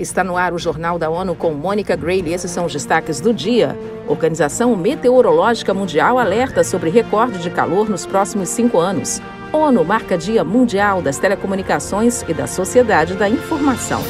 Está no ar o Jornal da ONU com Mônica Grayle. Esses são os destaques do dia. Organização Meteorológica Mundial alerta sobre recorde de calor nos próximos cinco anos. ONU marca Dia Mundial das Telecomunicações e da Sociedade da Informação.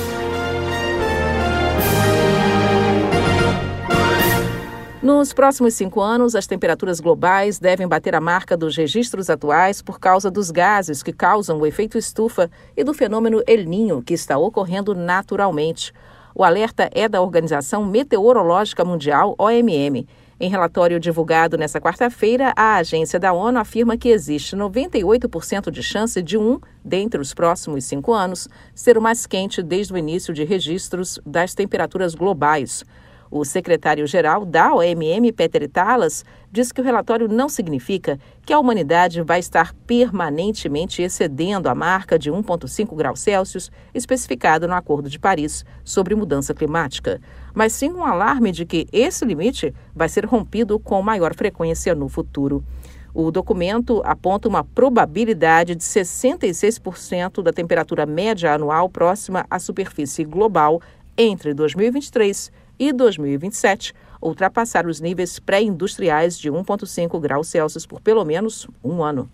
Nos próximos cinco anos, as temperaturas globais devem bater a marca dos registros atuais por causa dos gases que causam o efeito estufa e do fenômeno El Ninho, que está ocorrendo naturalmente. O alerta é da Organização Meteorológica Mundial, OMM. Em relatório divulgado nesta quarta-feira, a agência da ONU afirma que existe 98% de chance de um, dentre os próximos cinco anos, ser o mais quente desde o início de registros das temperaturas globais. O secretário-geral da OMM, Peter Talas, diz que o relatório não significa que a humanidade vai estar permanentemente excedendo a marca de 1,5 graus Celsius especificada no Acordo de Paris sobre mudança climática, mas sim um alarme de que esse limite vai ser rompido com maior frequência no futuro. O documento aponta uma probabilidade de 66% da temperatura média anual próxima à superfície global entre 2023 e 2027 ultrapassar os níveis pré-industriais de 1,5 graus Celsius por pelo menos um ano.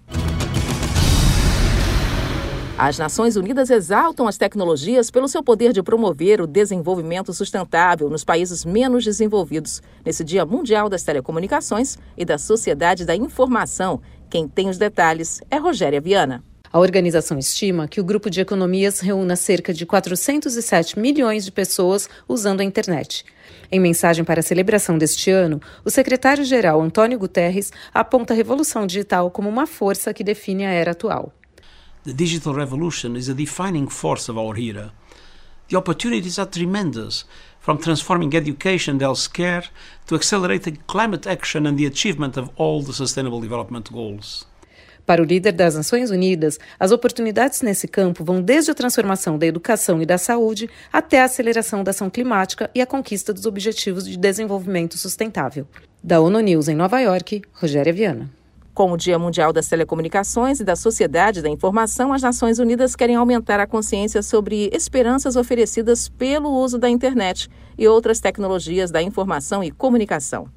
As Nações Unidas exaltam as tecnologias pelo seu poder de promover o desenvolvimento sustentável nos países menos desenvolvidos, nesse Dia Mundial das Telecomunicações e da Sociedade da Informação. Quem tem os detalhes é Rogéria Viana. A organização estima que o grupo de economias reúna cerca de 407 milhões de pessoas usando a internet. Em mensagem para a celebração deste ano, o secretário-geral Antônio Guterres aponta a revolução digital como uma força que define a era atual. The digital revolution is a defining force of our era. The opportunities are tremendous, from transforming education and healthcare to accelerating climate action and the achievement of all the sustainable development goals. Para o líder das Nações Unidas, as oportunidades nesse campo vão desde a transformação da educação e da saúde até a aceleração da ação climática e a conquista dos Objetivos de Desenvolvimento Sustentável. Da ONU News em Nova York, Rogéria Viana. Com o Dia Mundial das Telecomunicações e da Sociedade da Informação, as Nações Unidas querem aumentar a consciência sobre esperanças oferecidas pelo uso da internet e outras tecnologias da informação e comunicação.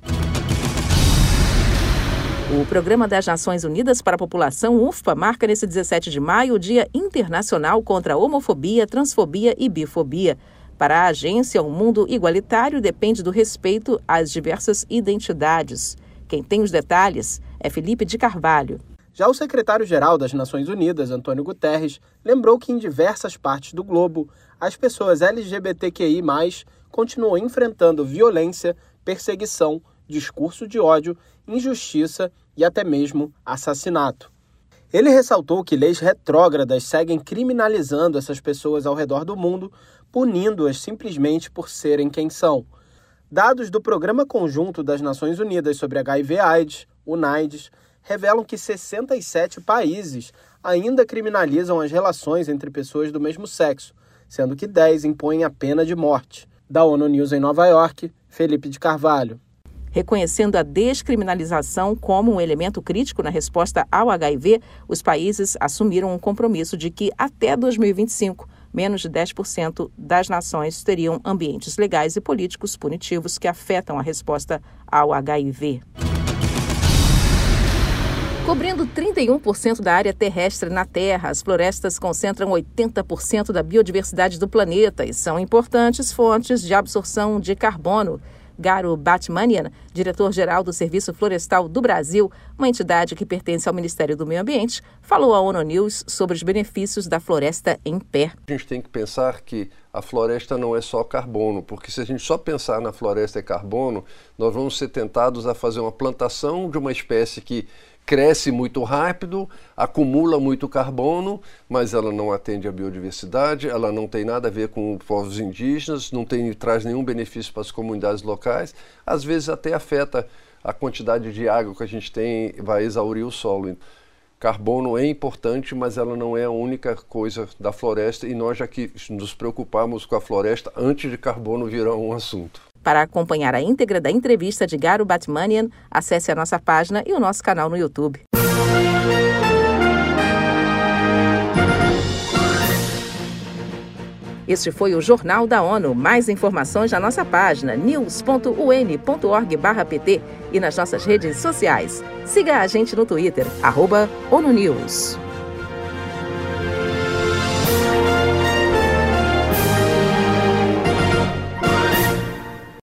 O Programa das Nações Unidas para a População, UFPA, marca nesse 17 de maio o Dia Internacional contra a Homofobia, Transfobia e Bifobia. Para a agência, um mundo igualitário depende do respeito às diversas identidades. Quem tem os detalhes é Felipe de Carvalho. Já o secretário-geral das Nações Unidas, Antônio Guterres, lembrou que em diversas partes do globo, as pessoas LGBTQI, continuam enfrentando violência, perseguição, discurso de ódio, injustiça e até mesmo assassinato. Ele ressaltou que leis retrógradas seguem criminalizando essas pessoas ao redor do mundo, punindo-as simplesmente por serem quem são. Dados do Programa Conjunto das Nações Unidas sobre HIV/AIDS, UNAIDS, revelam que 67 países ainda criminalizam as relações entre pessoas do mesmo sexo, sendo que 10 impõem a pena de morte. Da ONU News em Nova York, Felipe de Carvalho. Reconhecendo a descriminalização como um elemento crítico na resposta ao HIV, os países assumiram um compromisso de que até 2025, menos de 10% das nações teriam ambientes legais e políticos punitivos que afetam a resposta ao HIV. Cobrindo 31% da área terrestre na Terra, as florestas concentram 80% da biodiversidade do planeta e são importantes fontes de absorção de carbono. Garo Batmanian, diretor-geral do Serviço Florestal do Brasil, uma entidade que pertence ao Ministério do Meio Ambiente, falou à ONU News sobre os benefícios da floresta em pé. A gente tem que pensar que a floresta não é só carbono, porque se a gente só pensar na floresta e carbono, nós vamos ser tentados a fazer uma plantação de uma espécie que cresce muito rápido, acumula muito carbono, mas ela não atende à biodiversidade, ela não tem nada a ver com os povos indígenas, não tem, traz nenhum benefício para as comunidades locais, às vezes até afeta a quantidade de água que a gente tem, vai exaurir o solo. Carbono é importante, mas ela não é a única coisa da floresta e nós já que nos preocupamos com a floresta antes de carbono virar um assunto. Para acompanhar a íntegra da entrevista de Garo Batmanian, acesse a nossa página e o nosso canal no YouTube. Este foi o Jornal da ONU. Mais informações na nossa página news.un.org/pt e nas nossas redes sociais. Siga a gente no Twitter, arroba ONU News.